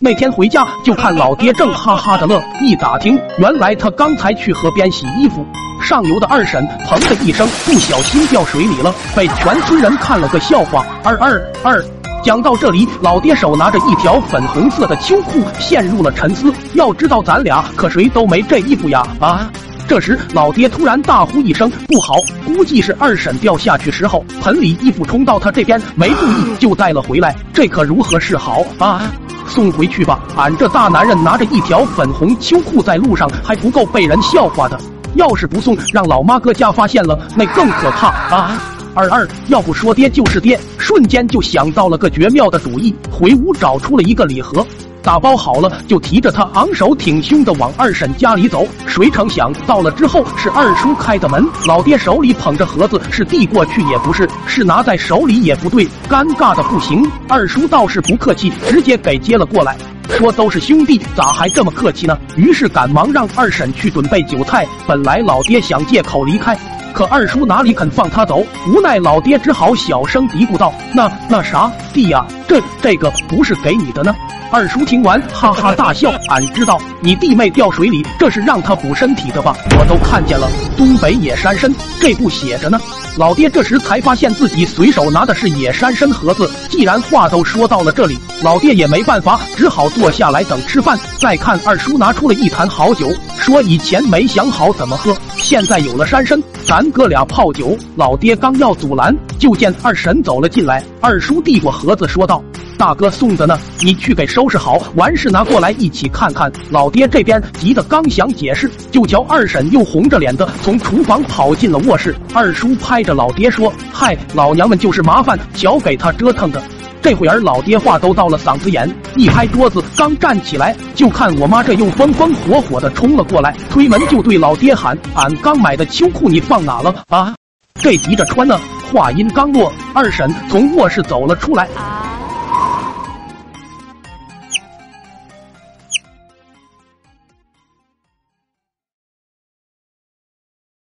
那天回家就看老爹正哈哈的乐，一打听，原来他刚才去河边洗衣服，上游的二婶砰的一声不小心掉水里了，被全村人看了个笑话。二二二，讲到这里，老爹手拿着一条粉红色的秋裤，陷入了沉思。要知道咱俩可谁都没这衣服呀！啊！这时老爹突然大呼一声：“不好！”估计是二婶掉下去时候，盆里衣服冲到他这边，没注意就带了回来，这可如何是好啊？送回去吧，俺这大男人拿着一条粉红秋裤在路上还不够被人笑话的，要是不送，让老妈搁家发现了，那更可怕啊！二二，要不说爹就是爹，瞬间就想到了个绝妙的主意，回屋找出了一个礼盒。打包好了，就提着它昂首挺胸的往二婶家里走。谁成想到了之后是二叔开的门，老爹手里捧着盒子，是递过去也不是，是拿在手里也不对，尴尬的不行。二叔倒是不客气，直接给接了过来，说都是兄弟，咋还这么客气呢？于是赶忙让二婶去准备酒菜。本来老爹想借口离开，可二叔哪里肯放他走？无奈老爹只好小声嘀咕道：“那那啥，弟呀，这这个不是给你的呢。”二叔听完，哈哈大笑。俺知道你弟妹掉水里，这是让他补身体的吧？我都看见了，东北野山参这不写着呢。老爹这时才发现自己随手拿的是野山参盒子。既然话都说到了这里，老爹也没办法，只好坐下来等吃饭。再看二叔拿出了一坛好酒，说以前没想好怎么喝，现在有了山参，咱哥俩泡酒。老爹刚要阻拦，就见二婶走了进来。二叔递过盒子，说道。大哥送的呢，你去给收拾好，完事拿过来一起看看。老爹这边急得刚想解释，就瞧二婶又红着脸的从厨房跑进了卧室。二叔拍着老爹说：“嗨，老娘们就是麻烦，瞧给他折腾的。”这会儿老爹话都到了嗓子眼，一拍桌子，刚站起来，就看我妈这又风风火火的冲了过来，推门就对老爹喊：“俺刚买的秋裤你放哪了啊？这急着穿呢！”话音刚落，二婶从卧室走了出来。